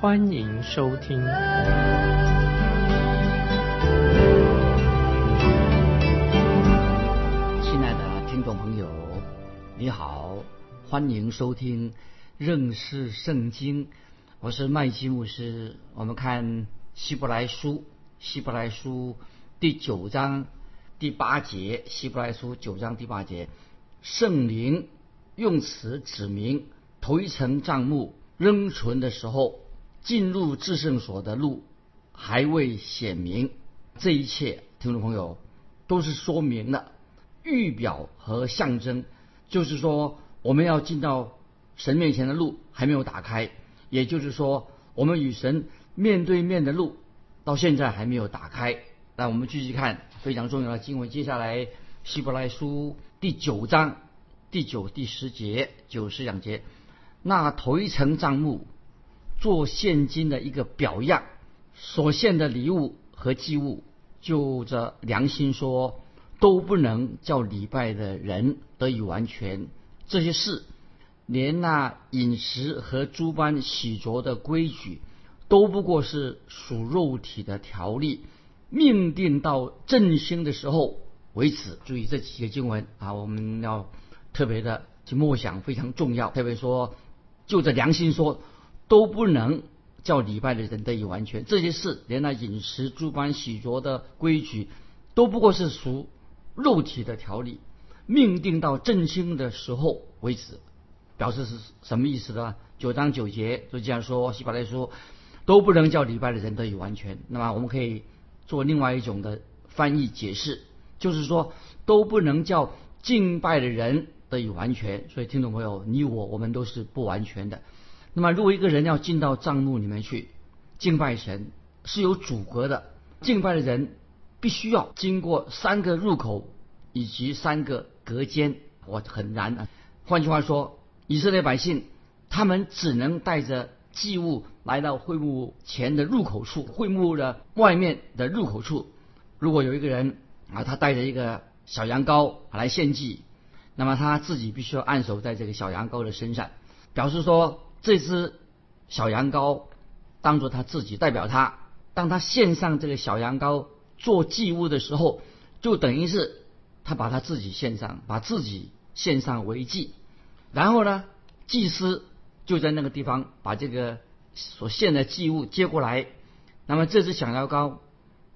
欢迎收听。亲爱的听众朋友，你好，欢迎收听认识圣经。我是麦基牧师。我们看希伯来书，希伯来书第九章。第八节，希伯来书九章第八节，圣灵用词指明头一层帐幕仍存的时候，进入至圣所的路还未显明。这一切，听众朋友，都是说明了预表和象征，就是说我们要进到神面前的路还没有打开，也就是说我们与神面对面的路到现在还没有打开。那我们继续看非常重要的经文，接下来希伯来书第九章第九、第十节、九十两节，那头一层账目做现金的一个表样，所献的礼物和祭物，就着良心说，都不能叫礼拜的人得以完全。这些事，连那饮食和诸般洗濯的规矩，都不过是属肉体的条例。命定到振兴的时候为止。注意这几个经文啊，我们要特别的去默想，非常重要。特别说，就着良心说，都不能叫礼拜的人得以完全。这些事，连那饮食、诸般洗濯的规矩，都不过是属肉体的条例。命定到振兴的时候为止，表示是什么意思呢？九章九节就这样说，希伯来书都不能叫礼拜的人得以完全。那么我们可以。做另外一种的翻译解释，就是说都不能叫敬拜的人得以完全。所以听众朋友，你我我们都是不完全的。那么如果一个人要进到帐幕里面去敬拜神，是有阻隔的。敬拜的人必须要经过三个入口以及三个隔间，我很难啊。换句话说，以色列百姓他们只能带着。祭物来到会幕前的入口处，会幕的外面的入口处，如果有一个人啊，他带着一个小羊羔来献祭，那么他自己必须要按手在这个小羊羔的身上，表示说这只小羊羔当做他自己代表他。当他献上这个小羊羔做祭物的时候，就等于是他把他自己献上，把自己献上为祭。然后呢，祭司。就在那个地方把这个所献的祭物接过来，那么这只小羊羔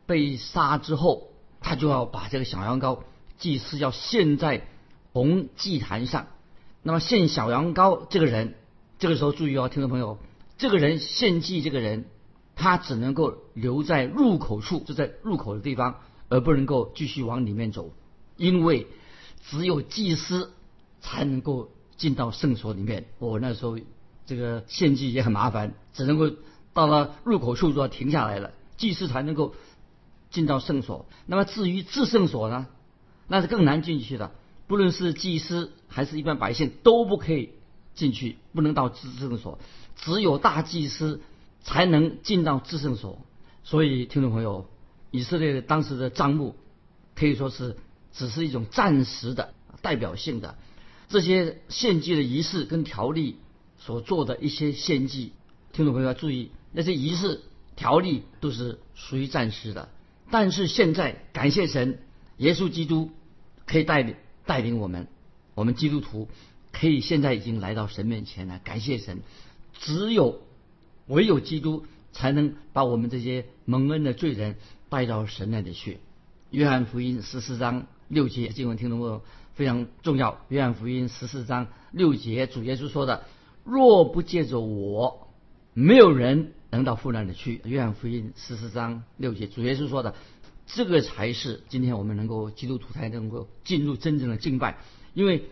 被杀之后，他就要把这个小羊羔祭司要献在红祭坛上。那么献小羊羔这个人，这个时候注意哦，听众朋友，这个人献祭这个人，他只能够留在入口处，就在入口的地方，而不能够继续往里面走，因为只有祭司才能够进到圣所里面。我那时候。这个献祭也很麻烦，只能够到了入口处就要停下来了，祭司才能够进到圣所。那么至于至圣所呢，那是更难进去的。不论是祭司还是一般百姓都不可以进去，不能到至圣所，只有大祭司才能进到至圣所。所以，听众朋友，以色列当时的账目可以说是只是一种暂时的、代表性的这些献祭的仪式跟条例。所做的一些献祭，听众朋友要注意，那些仪式条例都是属于暂时的。但是现在感谢神，耶稣基督可以带领带领我们，我们基督徒可以现在已经来到神面前了。感谢神，只有唯有基督才能把我们这些蒙恩的罪人带到神那里去。约翰福音十四章六节经文，听众朋友非常重要。约翰福音十四章六节，主耶稣说的。若不借着我，没有人能到父那里去。约翰福音十四章六节，主耶稣说的，这个才是今天我们能够基督徒才能够进入真正的敬拜。因为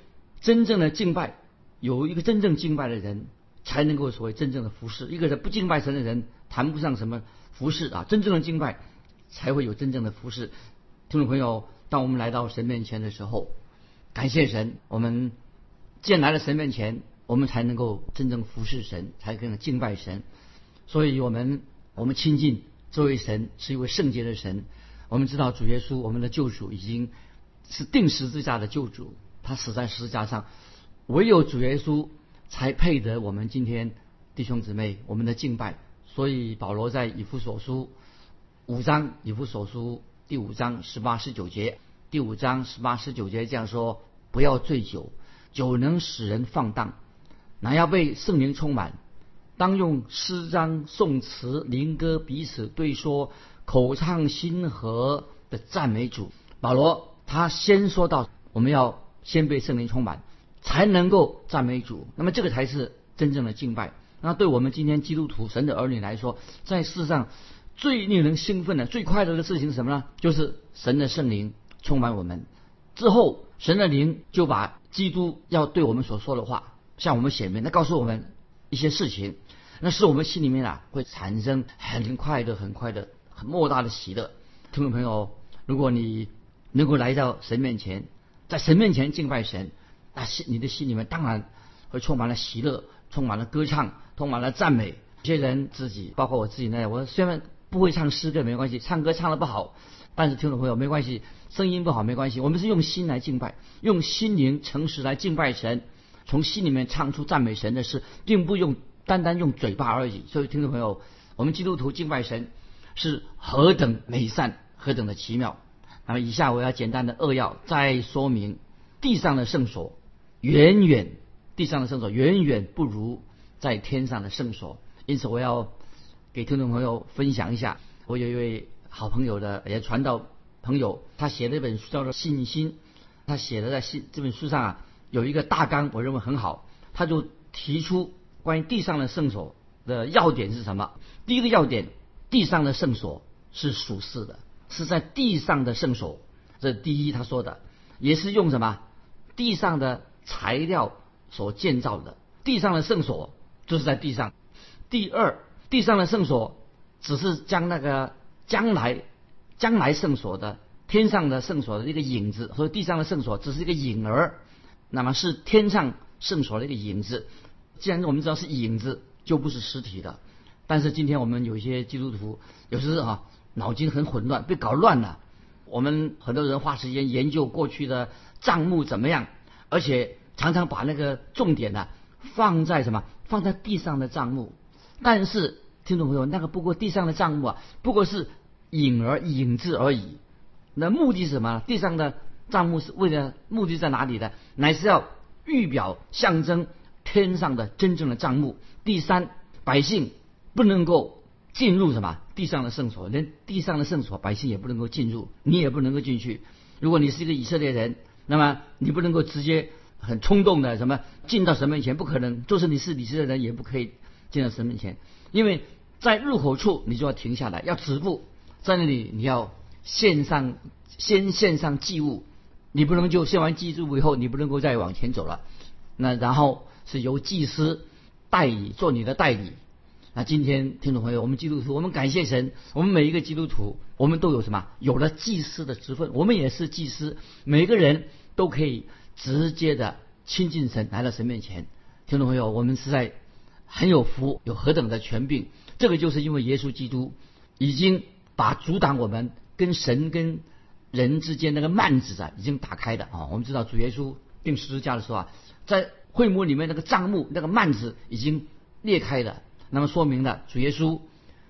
真正的敬拜，有一个真正敬拜的人，才能够所谓真正的服侍。一个人不敬拜神的人，谈不上什么服侍啊，真正的敬拜才会有真正的服侍。听众朋友，当我们来到神面前的时候，感谢神，我们见来了神面前，我们才能够真正服侍神，才可能敬拜神。所以，我们我们亲近这位神是一位圣洁的神。我们知道主耶稣，我们的救主已经是定十字架的救主，他死在十字架上，唯有主耶稣才配得我们今天弟兄姊妹我们的敬拜。所以保罗在以弗所书五章，以弗所书第五章十八十九节，第五章十八十九节这样说：不要醉酒，酒能使人放荡，乃要被圣灵充满。当用诗章、颂词、灵歌彼此对说，口唱心和的赞美主。保罗他先说到，我们要先被圣灵充满，才能够赞美主。那么这个才是真正的敬拜。那对我们今天基督徒神的儿女来说，在世上最令人兴奋的、最快乐的事情是什么呢？就是神的圣灵充满我们之后，神的灵就把基督要对我们所说的话向我们显明，那告诉我们一些事情。那是我们心里面啊，会产生很快乐、很快乐、很莫大的喜乐。听众朋友，如果你能够来到神面前，在神面前敬拜神，那心你的心里面当然会充满了喜乐，充满了歌唱，充满了赞美。有些人自己，包括我自己呢，我虽然不会唱诗歌没关系，唱歌唱的不好，但是听众朋友没关系，声音不好没关系，我们是用心来敬拜，用心灵诚实来敬拜神，从心里面唱出赞美神的事，并不用。单单用嘴巴而已，所以听众朋友，我们基督徒敬拜神是何等美善，何等的奇妙。那么以下我要简单的扼要再说明，地上的圣所远远，地上的圣所远远不如在天上的圣所。因此我要给听众朋友分享一下，我有一位好朋友的也传道朋友，他写了一本书叫做《信心》，他写的在信这本书上啊有一个大纲，我认为很好，他就提出。关于地上的圣所的要点是什么？第一个要点，地上的圣所是属世的，是在地上的圣所。这第一他说的，也是用什么地上的材料所建造的。地上的圣所就是在地上。第二，地上的圣所只是将那个将来将来圣所的天上的圣所的一个影子，所以地上的圣所只是一个影儿，那么是天上圣所的一个影子。既然我们知道是影子，就不是实体的。但是今天我们有一些基督徒，有时啊脑筋很混乱，被搞乱了。我们很多人花时间研究过去的账目怎么样，而且常常把那个重点呢放在什么？放在地上的账目。但是听众朋友，那个不过地上的账目啊，不过是影儿影子而已。那目的是什么？地上的账目是为了目的在哪里呢？乃是要预表象征。天上的真正的账目。第三，百姓不能够进入什么地上的圣所，连地上的圣所百姓也不能够进入，你也不能够进去。如果你是一个以色列人，那么你不能够直接很冲动的什么进到神面前，不可能。就是你是以色列人，也不可以进到神面前，因为在入口处你就要停下来，要止步，在那里你要献上先献上祭物，你不能就献完祭物以后，你不能够再往前走了。那然后。是由祭司代理做你的代理。那今天听众朋友，我们基督徒，我们感谢神，我们每一个基督徒，我们都有什么？有了祭司的职分，我们也是祭司，每个人都可以直接的亲近神，来到神面前。听众朋友，我们是在很有福，有何等的权柄？这个就是因为耶稣基督已经把阻挡我们跟神跟人之间那个幔子啊，已经打开的啊。我们知道主耶稣钉十字架的时候啊，在会幕里面那个帐幕那个幔子已经裂开了，那么说明了主耶稣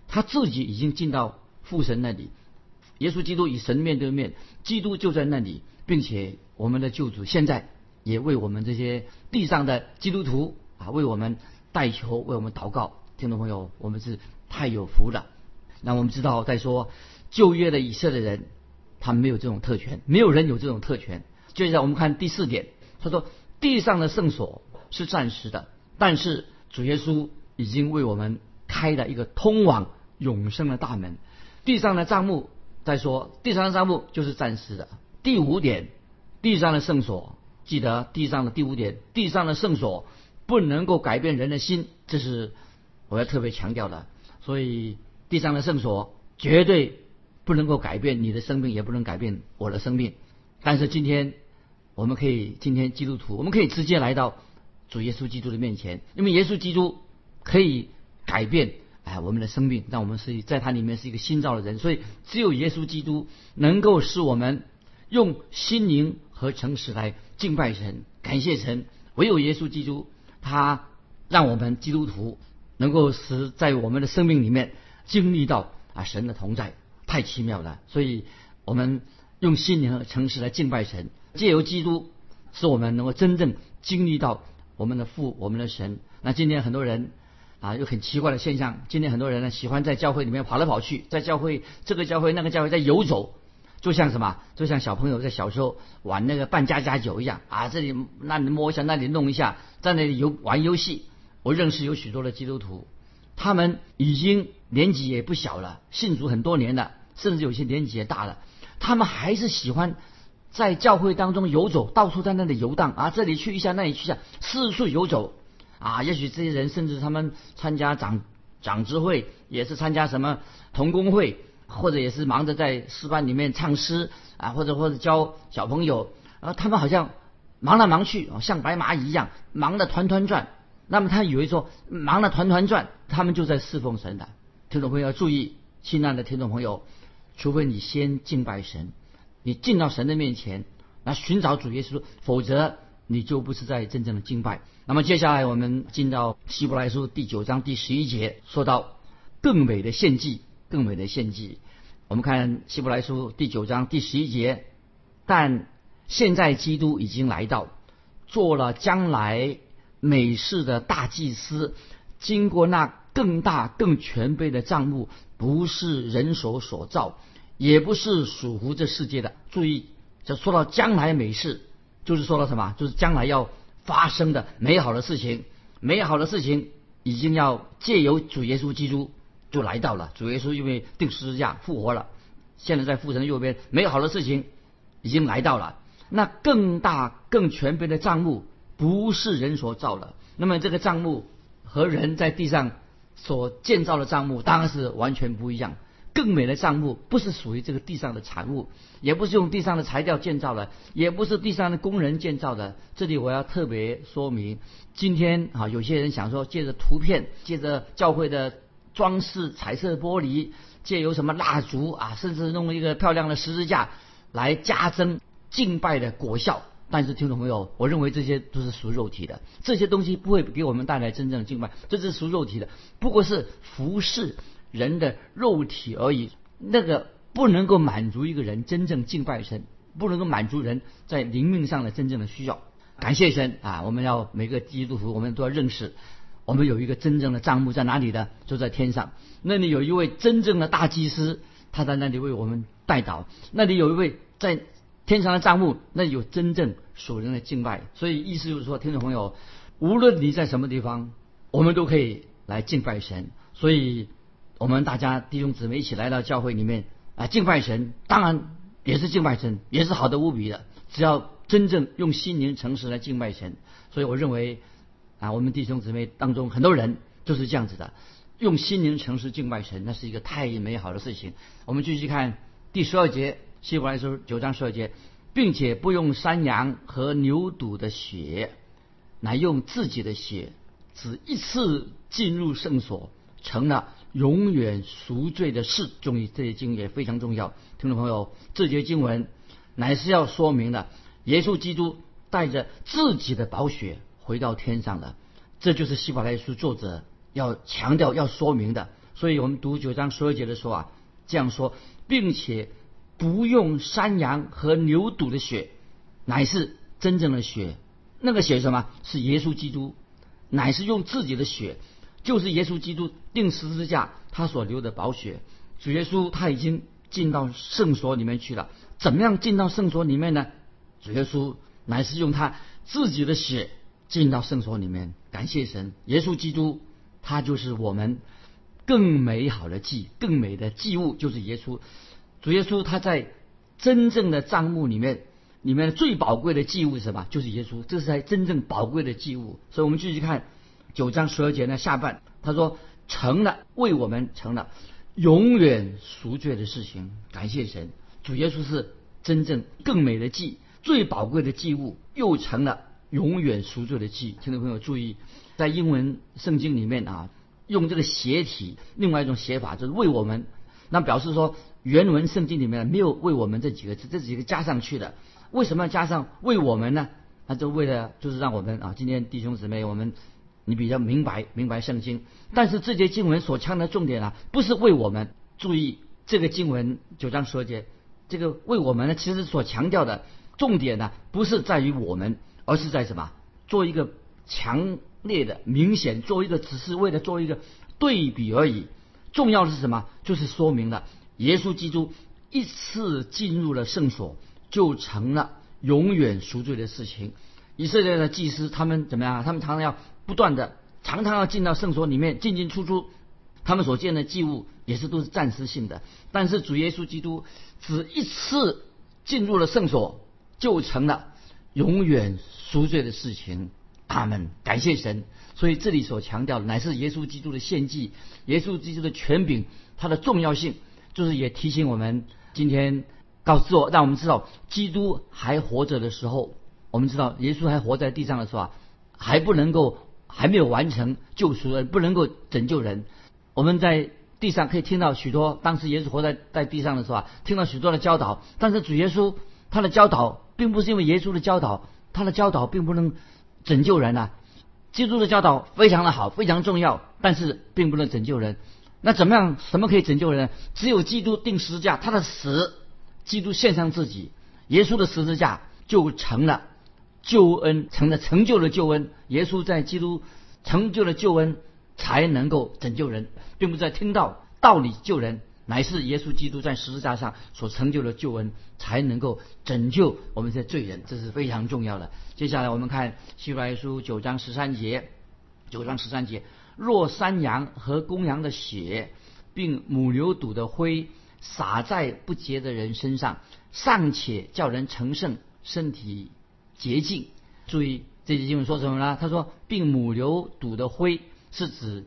他自己已经进到父神那里，耶稣基督与神面对面，基督就在那里，并且我们的救主现在也为我们这些地上的基督徒啊为我们代求，为我们祷告。听众朋友，我们是太有福了。那我们知道，在说旧约的以色列人，他没有这种特权，没有人有这种特权。就像我们看第四点，他说。地上的圣所是暂时的，但是主耶稣已经为我们开了一个通往永生的大门。地上的账目再说，地上的账目就是暂时的。第五点，地上的圣所，记得地上的第五点，地上的圣所不能够改变人的心，这是我要特别强调的。所以地上的圣所绝对不能够改变你的生命，也不能改变我的生命。但是今天我们可以，今天基督徒我们可以直接来到主耶稣基督的面前，因为耶稣基督可以改变哎我们的生命，让我们是在他里面是一个新造的人。所以只有耶稣基督能够使我们用心灵和诚实来敬拜神、感谢神。唯有耶稣基督，他让我们基督徒能够使在我们的生命里面经历到啊神的同在，太奇妙了。所以，我们用心灵和诚实来敬拜神，借由基督，使我们能够真正经历到我们的父、我们的神。那今天很多人啊，有很奇怪的现象。今天很多人呢，喜欢在教会里面跑来跑去，在教会这个教会那个教会在游走。就像什么？就像小朋友在小时候玩那个扮家家酒一样啊！这里那里摸一下，那里弄一下，在那里游玩游戏。我认识有许多的基督徒，他们已经年纪也不小了，信主很多年了，甚至有些年纪也大了，他们还是喜欢在教会当中游走，到处在那里游荡啊！这里去一下，那里去一下，四处游走啊！也许这些人甚至他们参加长长执会，也是参加什么同工会。或者也是忙着在诗班里面唱诗啊，或者或者教小朋友，啊，他们好像忙来忙去，像白蚂蚁一样忙得团团转。那么他以为说忙得团团转，他们就在侍奉神的。听众朋友要注意，亲爱的听众朋友，除非你先敬拜神，你进到神的面前来寻找主耶稣，否则你就不是在真正的敬拜。那么接下来我们进到希伯来书第九章第十一节，说到更美的献祭。更美的献祭，我们看希伯来书第九章第十一节。但现在基督已经来到，做了将来美事的大祭司，经过那更大更全备的账目，不是人手所造，也不是属乎这世界的。注意，这说到将来美事，就是说了什么？就是将来要发生的美好的事情，美好的事情已经要借由主耶稣基督。就来到了，主耶稣因为定十字架复活了，现在在父神的右边，美好的事情已经来到了。那更大更全备的账目不是人所造的，那么这个账目和人在地上所建造的账目当然是完全不一样。更美的账目不是属于这个地上的产物，也不是用地上的材料建造的，也不是地上的工人建造的。这里我要特别说明，今天啊，有些人想说借着图片，借着教会的。装饰彩色玻璃，借由什么蜡烛啊，甚至弄一个漂亮的十字架来加增敬拜的果效。但是听众朋友，我认为这些都是属肉体的，这些东西不会给我们带来真正的敬拜，这是属肉体的，不过是服饰人的肉体而已。那个不能够满足一个人真正敬拜神，不能够满足人在灵命上的真正的需要。感谢神啊！我们要每个基督徒，我们都要认识。我们有一个真正的账目在哪里呢？就在天上。那里有一位真正的大祭司，他在那里为我们代祷。那里有一位在天上的账目，那有真正属人的敬拜。所以意思就是说，听众朋友，无论你在什么地方，我们都可以来敬拜神。所以，我们大家弟兄姊妹一起来到教会里面啊，敬拜神，当然也是敬拜神，也是好的无比的。只要真正用心灵诚实来敬拜神，所以我认为。啊，我们弟兄姊妹当中很多人就是这样子的，用心灵诚实敬拜神，那是一个太美好的事情。我们继续看第十二节，希伯来书九章十二节，并且不用山羊和牛犊的血，乃用自己的血，只一次进入圣所，成了永远赎罪的事。注意这些经也非常重要，听众朋友，这节经文乃是要说明的，耶稣基督带着自己的宝血。回到天上了，这就是希伯来书作者要强调、要说明的。所以我们读九章十二节的时候啊，这样说，并且不用山羊和牛犊的血，乃是真正的血。那个血什么？是耶稣基督，乃是用自己的血，就是耶稣基督定十字架他所流的宝血。主耶稣他已经进到圣所里面去了。怎么样进到圣所里面呢？主耶稣乃是用他自己的血。进到圣所里面，感谢神，耶稣基督，他就是我们更美好的祭，更美的祭物就是耶稣。主耶稣他在真正的账目里面，里面最宝贵的祭物是什么？就是耶稣，这是才真正宝贵的祭物。所以我们继续看九章十二节呢下半，他说成了，为我们成了永远赎罪的事情。感谢神，主耶稣是真正更美的祭，最宝贵的祭物，又成了永远赎罪的祭。听众朋友注意，在英文圣经里面啊，用这个斜体，另外一种写法就是为我们，那表示说原文圣经里面没有为我们这几个字，这几个加上去的。为什么要加上为我们呢？那就为了就是让我们啊，今天弟兄姊妹，我们你比较明白明白圣经。但是这节经文所强调的重点啊，不是为我们。注意这个经文九章十二节，这个为我们呢，其实所强调的重点呢，不是在于我们，而是在什么？做一个强烈的、明显，做一个只是为了做一个对比而已。重要的是什么？就是说明了耶稣基督一次进入了圣所。就成了永远赎罪的事情。以色列的祭司他们怎么样？他们常常要不断的，常常要进到圣所里面进进出出。他们所见的祭物也是都是暂时性的。但是主耶稣基督只一次进入了圣所，就成了永远赎罪的事情。他们感谢神。所以这里所强调的乃是耶稣基督的献祭，耶稣基督的权柄，它的重要性，就是也提醒我们今天。告诉我，让我们知道，基督还活着的时候，我们知道耶稣还活在地上的时候啊，还不能够，还没有完成救赎人，不能够拯救人。我们在地上可以听到许多，当时耶稣活在在地上的时候啊，听到许多的教导。但是主耶稣他的教导，并不是因为耶稣的教导，他的教导并不能拯救人啊。基督的教导非常的好，非常重要，但是并不能拯救人。那怎么样？什么可以拯救人？只有基督定十字架，他的死。基督献上自己，耶稣的十字架就成了救恩，成了成就了救恩。耶稣在基督成就了救恩，才能够拯救人，并不在听到道理救人，乃是耶稣基督在十字架上所成就的救恩，才能够拯救我们这些罪人，这是非常重要的。接下来我们看希伯来书九章十三节，九章十三节：若山羊和公羊的血，并母牛犊的灰。洒在不洁的人身上，尚且叫人成圣，身体洁净。注意这节经文说什么呢？他说，并母牛犊的灰是指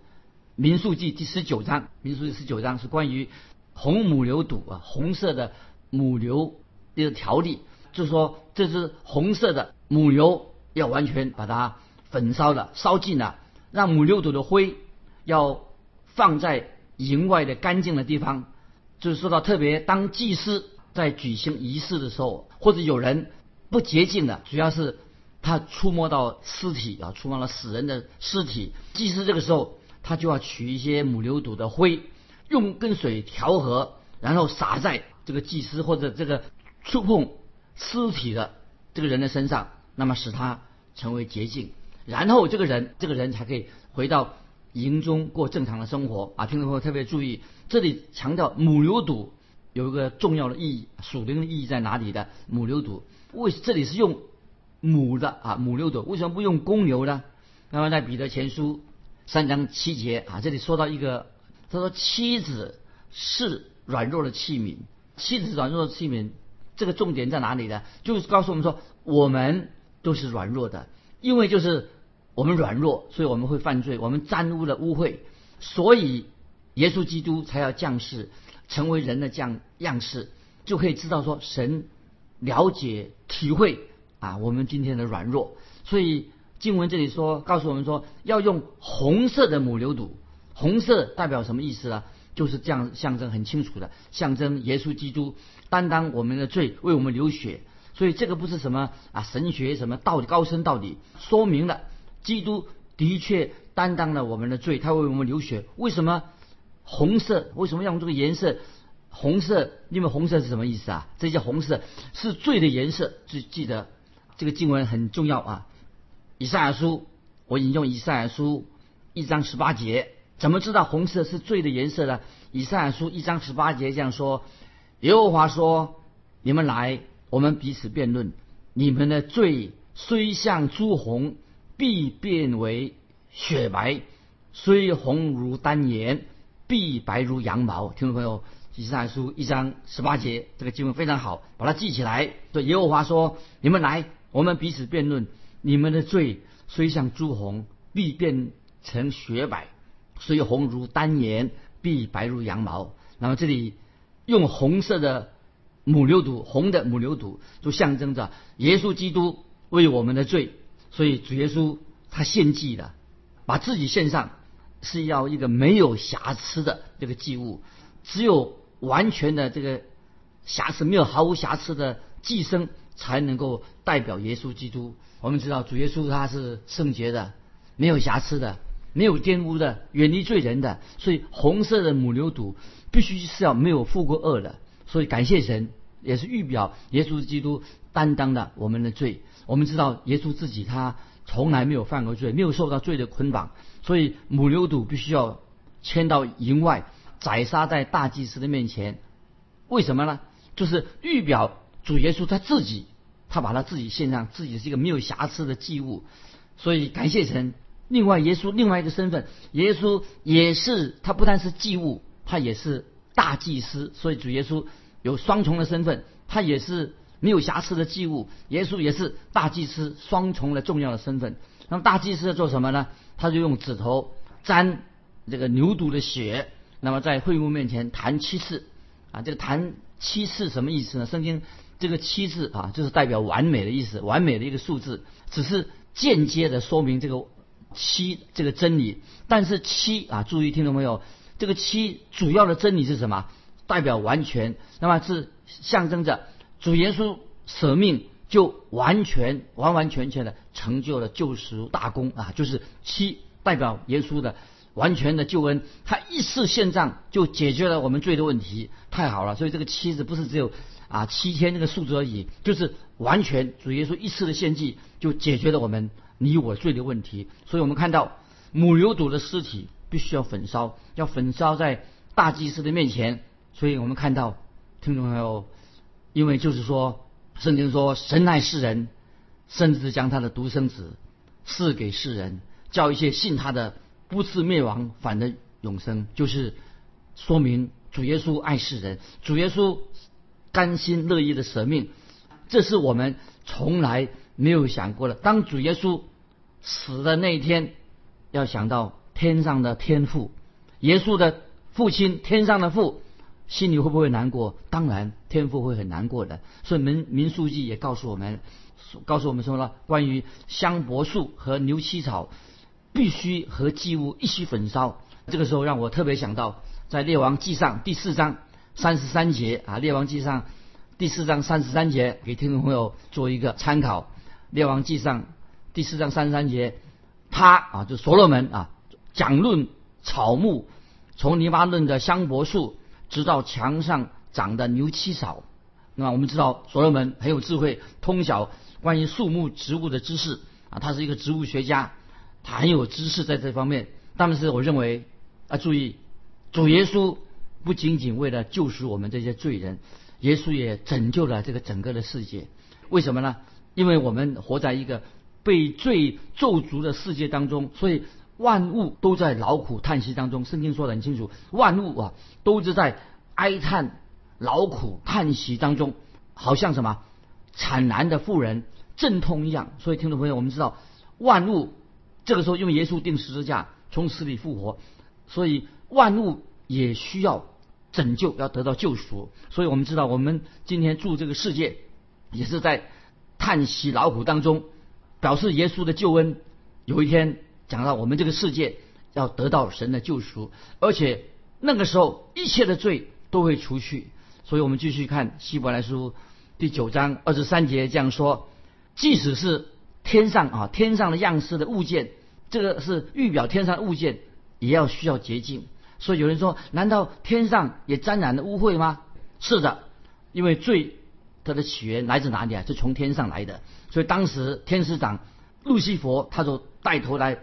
民数记第十九章。民数记十九章是关于红母牛犊啊，红色的母牛的条例，就是说这只红色的母牛要完全把它焚烧了，烧尽了，让母牛犊的灰要放在营外的干净的地方。就是说到特别，当祭司在举行仪式的时候，或者有人不洁净的，主要是他触摸到尸体啊，触摸了死人的尸体，祭司这个时候他就要取一些母牛犊的灰，用跟水调和，然后撒在这个祭司或者这个触碰尸体的这个人的身上，那么使他成为洁净，然后这个人这个人才可以回到营中过正常的生活啊。听众朋友特别注意。这里强调母牛犊有一个重要的意义，属灵的意义在哪里的？母牛犊为这里是用母的啊，母牛犊为什么不用公牛呢？那么在彼得前书三章七节啊，这里说到一个，他说妻子是软弱的器皿，妻子软弱的器皿，这个重点在哪里呢？就是告诉我们说，我们都是软弱的，因为就是我们软弱，所以我们会犯罪，我们沾污了污秽，所以。耶稣基督才要降世，成为人的样样式，就可以知道说神了解体会啊我们今天的软弱。所以经文这里说，告诉我们说要用红色的母牛犊，红色代表什么意思呢？就是这样象征很清楚的，象征耶稣基督担当我们的罪，为我们流血。所以这个不是什么啊神学什么道理高深道理，说明了基督的确担当了我们的罪，他为我们流血。为什么？红色为什么要用这个颜色？红色，因为红色是什么意思啊？这叫红色是罪的颜色。记记得这个经文很重要啊！以赛亚书，我引用以赛亚书一章十八节，怎么知道红色是罪的颜色呢？以赛亚书一章十八节这样说：耶和华说：“你们来，我们彼此辩论。你们的罪虽像朱红，必变为雪白；虽红如丹颜。”必白如羊毛，听众朋友，以赛亚书一章十八节，这个经文非常好，把它记起来。对耶和华说：“你们来，我们彼此辩论。你们的罪虽像朱红，必变成雪白；虽红如丹颜，必白如羊毛。”那么这里用红色的母牛犊，红的母牛犊就象征着耶稣基督为我们的罪，所以主耶稣他献祭的，把自己献上，是要一个没有瑕疵的这个祭物，只有完全的这个瑕疵没有毫无瑕疵的寄生才能够代表耶稣基督。我们知道主耶稣他是圣洁的，没有瑕疵的。没有玷污的，远离罪人的，所以红色的母牛犊必须是要没有负过恶的。所以感谢神，也是预表耶稣基督担当了我们的罪。我们知道耶稣自己他从来没有犯过罪，没有受到罪的捆绑，所以母牛犊必须要牵到营外，宰杀在大祭司的面前。为什么呢？就是预表主耶稣他自己，他把他自己献上，自己是一个没有瑕疵的祭物。所以感谢神。另外，耶稣另外一个身份，耶稣也是他不但是祭物，他也是大祭司。所以主耶稣有双重的身份，他也是没有瑕疵的祭物，耶稣也是大祭司，双重的重要的身份。那么大祭司要做什么呢？他就用指头沾这个牛犊的血，那么在会幕面前弹七次。啊，这个弹七次什么意思呢？圣经这个七字啊，就是代表完美的意思，完美的一个数字，只是间接的说明这个。七这个真理，但是七啊，注意听懂没有？这个七主要的真理是什么？代表完全，那么是象征着主耶稣舍命就完全完完全全的成就了救赎大功啊！就是七代表耶稣的完全的救恩，他一次献上就解决了我们罪的问题，太好了！所以这个七字不是只有啊七天那个数字而已，就是完全主耶稣一次的献祭就解决了我们。你我罪的问题，所以我们看到母牛犊的尸体必须要焚烧，要焚烧在大祭司的面前。所以我们看到听众朋友，因为就是说，圣经说神爱世人，甚至将他的独生子赐给世人，叫一些信他的不是灭亡，反得永生。就是说明主耶稣爱世人，主耶稣甘心乐意的舍命，这是我们从来。没有想过的。当主耶稣死的那一天，要想到天上的天父，耶稣的父亲，天上的父，心里会不会难过？当然，天父会很难过的。所以民民书记也告诉我们，告诉我们说了，关于香柏树和牛膝草必须和祭物一起焚烧。这个时候让我特别想到，在列王记上第四章三十三节啊，列王记上第四章三十三节，给听众朋友做一个参考。列王记上第四章三十三节，他啊，就所罗门啊，讲论草木，从黎巴嫩的香柏树，直到墙上长的牛七草。那么我们知道所罗门很有智慧，通晓关于树木植物的知识啊，他是一个植物学家，他很有知识在这方面。但是我认为啊，注意，主耶稣不仅仅为了救赎我们这些罪人，耶稣也拯救了这个整个的世界。为什么呢？因为我们活在一个被罪咒诅的世界当中，所以万物都在劳苦叹息当中。圣经说的很清楚，万物啊都是在哀叹、劳苦叹息当中，好像什么惨难的妇人阵痛一样。所以听众朋友，我们知道万物这个时候用耶稣钉十字架从死里复活，所以万物也需要拯救，要得到救赎。所以我们知道，我们今天住这个世界也是在。叹息劳苦当中，表示耶稣的救恩有一天讲到我们这个世界要得到神的救赎，而且那个时候一切的罪都会除去。所以我们继续看希伯来书第九章二十三节这样说：即使是天上啊天上的样式的物件，这个是预表天上物件也要需要洁净。所以有人说，难道天上也沾染了污秽吗？是的，因为罪。它的起源来自哪里啊？是从天上来的。所以当时天使长路西佛他就带头来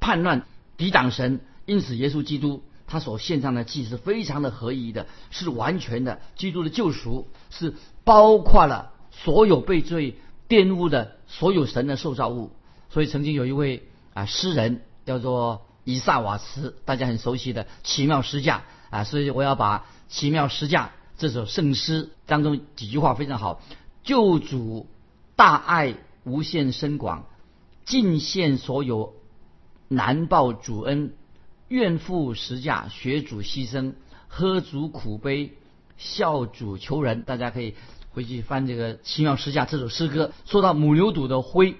叛乱抵挡神，因此耶稣基督他所献上的祭是非常的合一的，是完全的。基督的救赎是包括了所有被罪玷污的所有神的受造物。所以曾经有一位啊诗人叫做以萨瓦茨，大家很熟悉的奇妙诗架啊，所以我要把奇妙诗架。这首圣诗当中几句话非常好：救主大爱无限深广，尽献所有，难报主恩，愿负十架学主牺牲，喝足苦杯，笑主求人。大家可以回去翻这个《奇妙诗架》这首诗歌，说到母牛犊的灰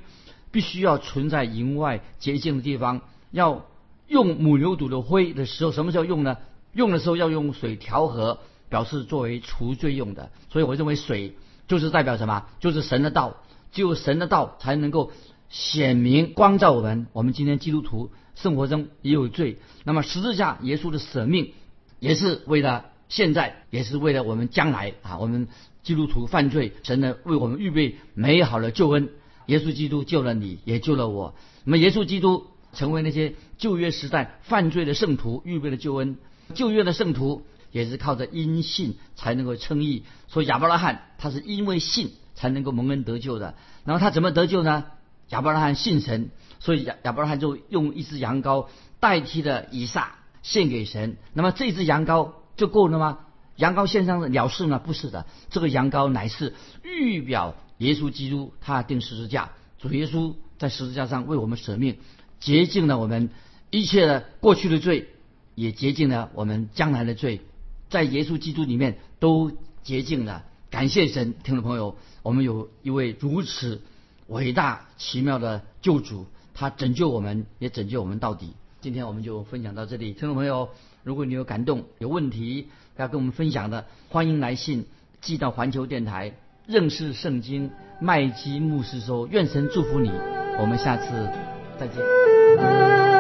必须要存在营外洁净的地方，要用母牛犊的灰的时候，什么时候用呢？用的时候要用水调和，表示作为除罪用的。所以我认为水就是代表什么？就是神的道，只有神的道才能够显明光照我们。我们今天基督徒生活中也有罪，那么十字架耶稣的舍命也是为了现在，也是为了我们将来啊！我们基督徒犯罪，神呢为我们预备美好的救恩。耶稣基督救了你，也救了我。那么耶稣基督成为那些旧约时代犯罪的圣徒预备的救恩。旧约的圣徒也是靠着因信才能够称义，所以亚伯拉罕他是因为信才能够蒙恩得救的。然后他怎么得救呢？亚伯拉罕信神，所以亚亚伯拉罕就用一只羊羔代替了以撒献给神。那么这只羊羔就够了吗？羊羔献上的了事吗？不是的，这个羊羔乃是预表耶稣基督，他定十字架，主耶稣在十字架上为我们舍命，洁净了我们一切的过去的罪。也洁净了我们将来的罪，在耶稣基督里面都洁净了。感谢神，听众朋友，我们有一位如此伟大奇妙的救主，他拯救我们，也拯救我们到底。今天我们就分享到这里，听众朋友，如果你有感动、有问题要跟我们分享的，欢迎来信寄到环球电台认识圣经麦基牧师说，愿神祝福你，我们下次再见。